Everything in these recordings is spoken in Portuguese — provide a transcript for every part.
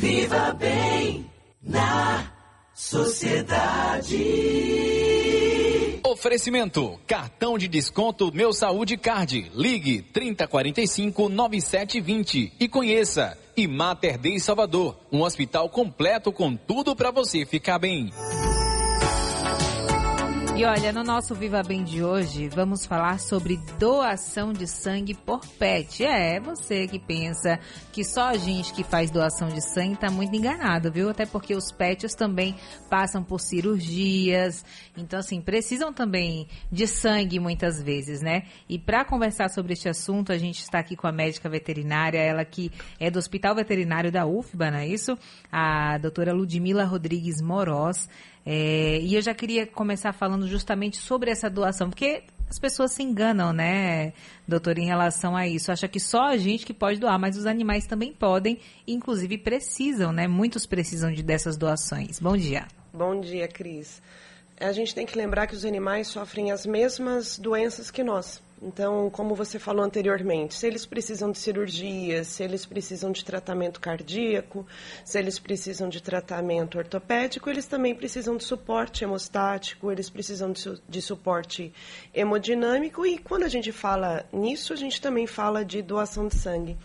Viva bem na sociedade. Oferecimento: cartão de desconto Meu Saúde Card. Ligue 3045 9720 e conheça Imater Dei Salvador, um hospital completo com tudo para você ficar bem. E olha, no nosso Viva Bem de hoje, vamos falar sobre doação de sangue por pet. É, você que pensa que só a gente que faz doação de sangue está muito enganado, viu? Até porque os pets também passam por cirurgias, então assim, precisam também de sangue muitas vezes, né? E para conversar sobre este assunto, a gente está aqui com a médica veterinária, ela que é do Hospital Veterinário da UFBA, não é isso? A doutora Ludmila Rodrigues Moroz. É, e eu já queria começar falando justamente sobre essa doação, porque as pessoas se enganam, né, doutor, em relação a isso. Acha que só a gente que pode doar, mas os animais também podem, inclusive precisam, né? Muitos precisam de dessas doações. Bom dia. Bom dia, Cris. A gente tem que lembrar que os animais sofrem as mesmas doenças que nós. Então, como você falou anteriormente, se eles precisam de cirurgia, se eles precisam de tratamento cardíaco, se eles precisam de tratamento ortopédico, eles também precisam de suporte hemostático, eles precisam de, su de suporte hemodinâmico e quando a gente fala nisso, a gente também fala de doação de sangue.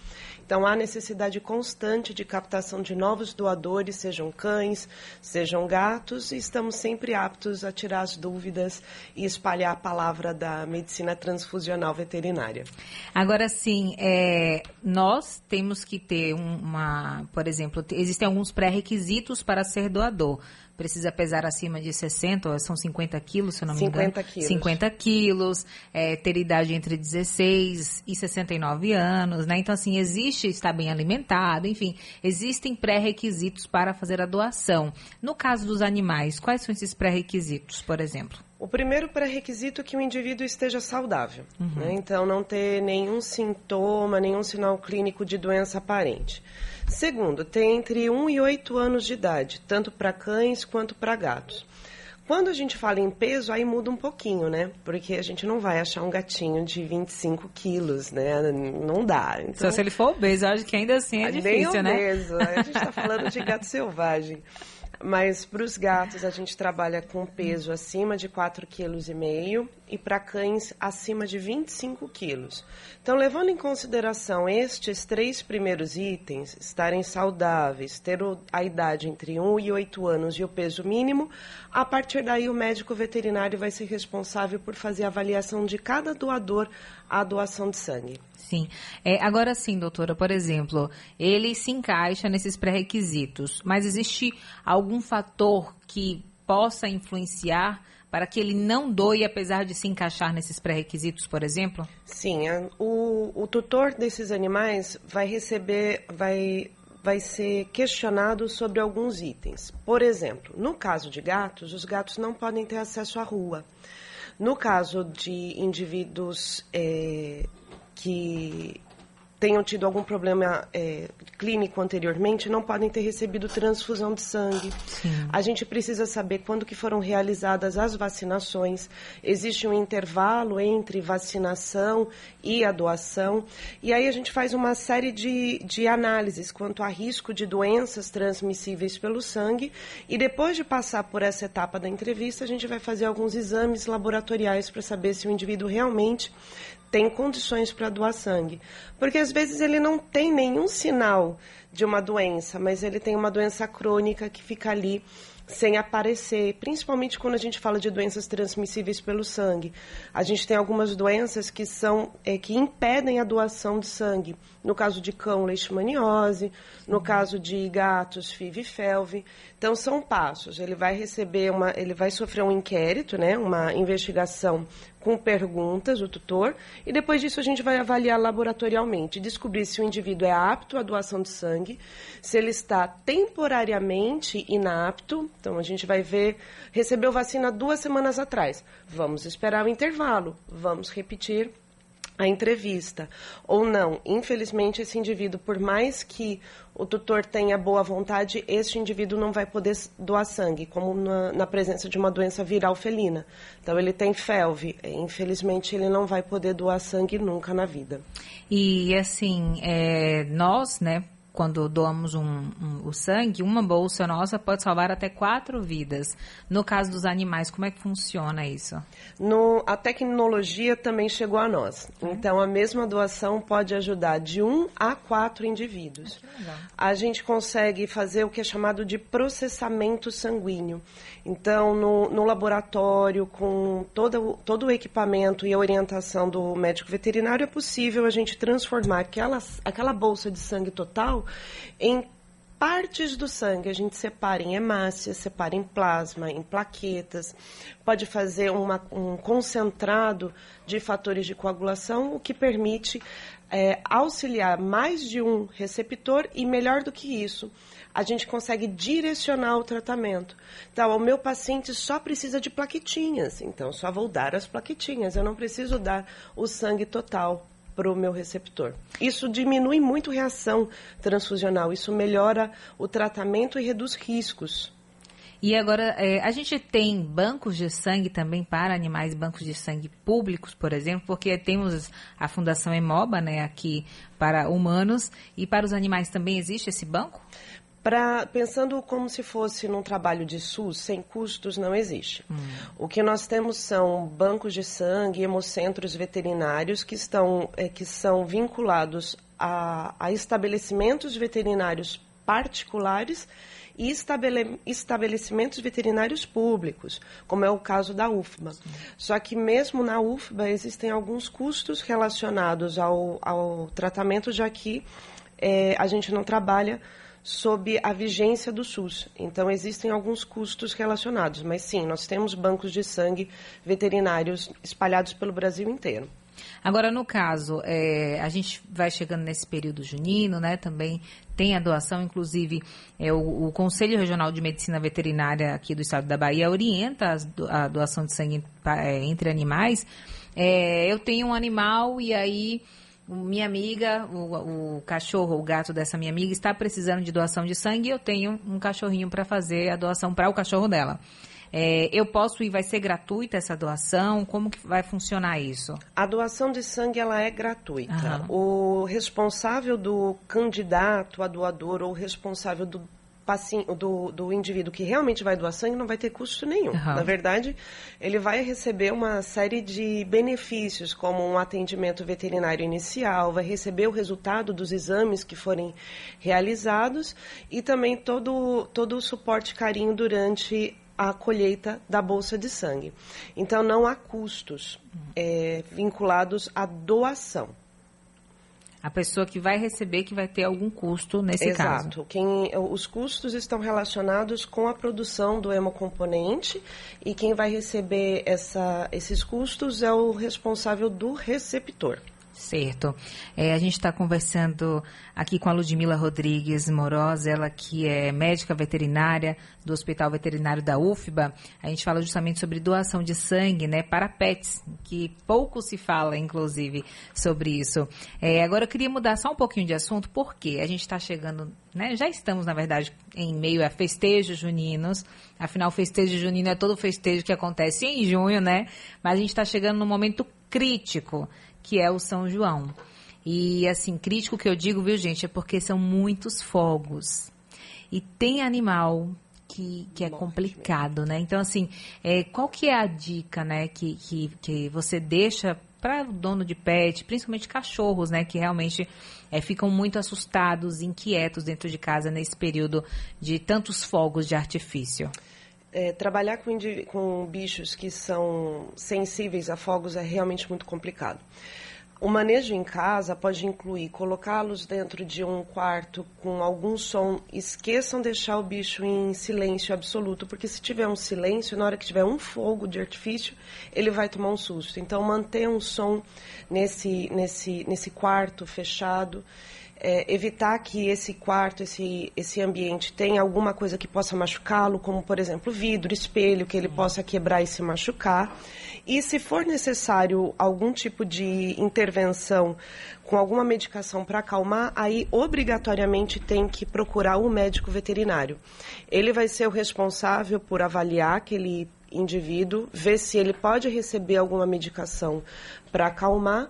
Então, há necessidade constante de captação de novos doadores, sejam cães, sejam gatos, e estamos sempre aptos a tirar as dúvidas e espalhar a palavra da medicina transfusional veterinária. Agora, sim, é, nós temos que ter uma, por exemplo, existem alguns pré-requisitos para ser doador precisa pesar acima de 60, são 50 quilos, se eu não me 50 engano. quilos. 50 quilos, é, ter idade entre 16 e 69 anos, né? Então, assim, existe estar bem alimentado, enfim, existem pré-requisitos para fazer a doação. No caso dos animais, quais são esses pré-requisitos, por exemplo? O primeiro pré-requisito é que o indivíduo esteja saudável, uhum. né? então não ter nenhum sintoma, nenhum sinal clínico de doença aparente. Segundo, tem entre 1 e 8 anos de idade, tanto para cães quanto para gatos. Quando a gente fala em peso, aí muda um pouquinho, né? Porque a gente não vai achar um gatinho de 25 quilos, né? Não dá. Então, Só se ele for obeso, acho que ainda assim é difícil, né? obeso. A gente está falando de gato selvagem. Mas para os gatos a gente trabalha com peso acima de 4,5 kg e para cães acima de 25 quilos. Então, levando em consideração estes três primeiros itens, estarem saudáveis, ter a idade entre 1 e 8 anos e o peso mínimo, a partir daí o médico veterinário vai ser responsável por fazer a avaliação de cada doador a doação de sangue. Sim. É, agora sim, doutora, por exemplo, ele se encaixa nesses pré-requisitos, mas existe algum fator que possa influenciar para que ele não doe, apesar de se encaixar nesses pré-requisitos, por exemplo? Sim, a, o, o tutor desses animais vai receber, vai, vai ser questionado sobre alguns itens. Por exemplo, no caso de gatos, os gatos não podem ter acesso à rua. No caso de indivíduos é, que tenham tido algum problema é, clínico anteriormente não podem ter recebido transfusão de sangue. Sim. A gente precisa saber quando que foram realizadas as vacinações. Existe um intervalo entre vacinação e a doação. E aí a gente faz uma série de, de análises quanto a risco de doenças transmissíveis pelo sangue. E depois de passar por essa etapa da entrevista, a gente vai fazer alguns exames laboratoriais para saber se o indivíduo realmente tem condições para doar sangue. Porque às vezes ele não tem nenhum sinal de uma doença, mas ele tem uma doença crônica que fica ali sem aparecer, principalmente quando a gente fala de doenças transmissíveis pelo sangue. A gente tem algumas doenças que são é, que impedem a doação de sangue. No caso de cão, leishmaniose, no caso de gatos, FIV e FeLV. Então são passos. Ele vai receber uma, ele vai sofrer um inquérito, né, uma investigação com perguntas, o tutor, e depois disso a gente vai avaliar laboratorialmente, descobrir se o indivíduo é apto à doação de sangue, se ele está temporariamente inapto, então a gente vai ver, recebeu vacina duas semanas atrás, vamos esperar o intervalo, vamos repetir a entrevista ou não. Infelizmente, esse indivíduo, por mais que o tutor tenha boa vontade, este indivíduo não vai poder doar sangue, como na, na presença de uma doença viral felina. Então, ele tem felve. Infelizmente, ele não vai poder doar sangue nunca na vida. E, assim, é, nós, né, quando doamos um, um, o sangue, uma bolsa nossa pode salvar até quatro vidas. No caso dos animais, como é que funciona isso? No, a tecnologia também chegou a nós. É. Então, a mesma doação pode ajudar de um a quatro indivíduos. Ah, a gente consegue fazer o que é chamado de processamento sanguíneo. Então, no, no laboratório, com todo, todo o equipamento e a orientação do médico veterinário, é possível a gente transformar aquela, aquela bolsa de sangue total em partes do sangue. A gente separa em hemácias, separa em plasma, em plaquetas. Pode fazer uma, um concentrado de fatores de coagulação, o que permite é, auxiliar mais de um receptor e, melhor do que isso, a gente consegue direcionar o tratamento. Então, o meu paciente só precisa de plaquetinhas, então só vou dar as plaquetinhas, eu não preciso dar o sangue total para o meu receptor. Isso diminui muito reação transfusional, isso melhora o tratamento e reduz riscos. E agora, é, a gente tem bancos de sangue também para animais, bancos de sangue públicos, por exemplo, porque temos a Fundação Emoba, né, aqui para humanos, e para os animais também existe esse banco? Pra, pensando como se fosse num trabalho de SUS, sem custos, não existe. Hum. O que nós temos são bancos de sangue, hemocentros veterinários que, estão, é, que são vinculados a, a estabelecimentos veterinários particulares e estabele, estabelecimentos veterinários públicos, como é o caso da UFBA. Sim. Só que mesmo na UFBA existem alguns custos relacionados ao, ao tratamento, já que é, a gente não trabalha sob a vigência do SUS. Então, existem alguns custos relacionados, mas sim, nós temos bancos de sangue veterinários espalhados pelo Brasil inteiro. Agora, no caso, é, a gente vai chegando nesse período junino, né? Também tem a doação, inclusive é, o, o, Conselho Regional de Medicina Veterinária aqui do estado da Bahia orienta a doação de sangue é, entre animais. É, eu tenho um animal e aí minha amiga, o, o, cachorro, o gato dessa minha amiga está precisando de doação de sangue e eu tenho um cachorrinho para fazer a doação para o cachorro dela. É, eu posso ir, vai ser gratuita essa doação? Como que vai funcionar isso? A doação de sangue ela é gratuita. Uhum. O responsável do candidato a doador ou responsável do do, do indivíduo que realmente vai doar sangue não vai ter custo nenhum. Uhum. Na verdade, ele vai receber uma série de benefícios, como um atendimento veterinário inicial, vai receber o resultado dos exames que forem realizados e também todo, todo o suporte e carinho durante a colheita da bolsa de sangue. Então, não há custos é, vinculados à doação a pessoa que vai receber que vai ter algum custo nesse Exato. caso. Exato. Quem, os custos estão relacionados com a produção do hemocomponente e quem vai receber essa, esses custos é o responsável do receptor. Certo. É, a gente está conversando aqui com a Ludmila Rodrigues Morosa, ela que é médica veterinária do Hospital Veterinário da UFBA. A gente fala justamente sobre doação de sangue né, para pets, que pouco se fala, inclusive, sobre isso. É, agora eu queria mudar só um pouquinho de assunto, porque a gente está chegando, né, já estamos, na verdade, em meio a festejos juninos. Afinal, festejo junino é todo festejo que acontece em junho, né? Mas a gente está chegando num momento crítico que é o São João. E assim, crítico que eu digo, viu, gente, é porque são muitos fogos. E tem animal que, que é complicado, né? Então, assim, é, qual que é a dica, né, que, que, que você deixa para o dono de pet, principalmente cachorros, né, que realmente é, ficam muito assustados, inquietos dentro de casa nesse período de tantos fogos de artifício? É, trabalhar com, com bichos que são sensíveis a fogos é realmente muito complicado. O manejo em casa pode incluir colocá-los dentro de um quarto com algum som. Esqueçam deixar o bicho em silêncio absoluto, porque se tiver um silêncio, na hora que tiver um fogo de artifício, ele vai tomar um susto. Então, manter um som nesse, nesse, nesse quarto fechado é, evitar que esse quarto, esse, esse ambiente tenha alguma coisa que possa machucá-lo, como, por exemplo, vidro, espelho, que ele possa quebrar e se machucar. E se for necessário algum tipo de intervenção com alguma medicação para acalmar, aí obrigatoriamente tem que procurar o um médico veterinário. Ele vai ser o responsável por avaliar aquele indivíduo, ver se ele pode receber alguma medicação para acalmar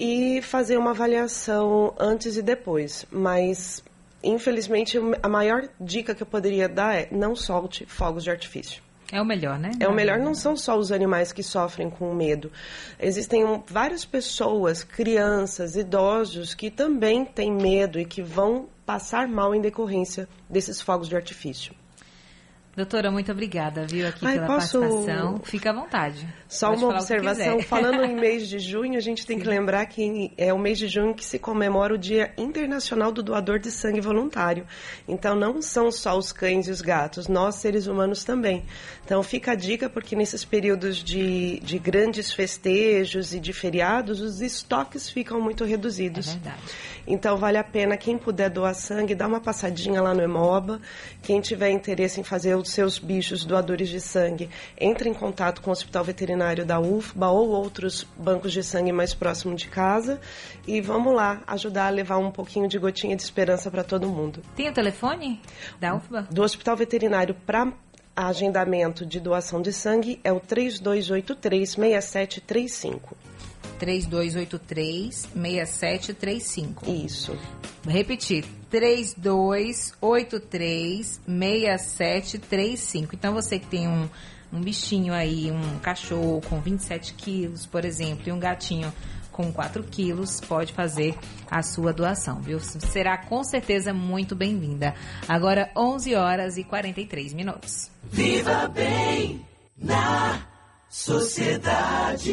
e fazer uma avaliação antes e depois. Mas infelizmente, a maior dica que eu poderia dar é não solte fogos de artifício. É o melhor, né? É o melhor, não são só os animais que sofrem com medo. Existem várias pessoas, crianças, idosos, que também têm medo e que vão passar mal em decorrência desses fogos de artifício. Doutora, muito obrigada, viu, aqui Ai, pela posso... participação. Fica à vontade. Só Pode uma observação. Falando em mês de junho, a gente tem Sim. que lembrar que é o mês de junho que se comemora o Dia Internacional do Doador de Sangue Voluntário. Então, não são só os cães e os gatos, nós, seres humanos, também. Então, fica a dica, porque nesses períodos de, de grandes festejos e de feriados, os estoques ficam muito reduzidos. É verdade. Então, vale a pena, quem puder doar sangue, dar uma passadinha lá no Hemoba. Quem tiver interesse em fazer os seus bichos doadores de sangue, entre em contato com o Hospital Veterinário da UFBA ou outros bancos de sangue mais próximo de casa e vamos lá ajudar a levar um pouquinho de gotinha de esperança para todo mundo. Tem o telefone da UFBA? Do Hospital Veterinário para agendamento de doação de sangue é o 3283 6735. 3283-6735. Isso. Vou repetir, 3283-6735. Então, você que tem um, um bichinho aí, um cachorro com 27 quilos, por exemplo, e um gatinho com 4 quilos, pode fazer a sua doação, viu? Será com certeza muito bem-vinda. Agora, 11 horas e 43 minutos. Viva bem na sociedade.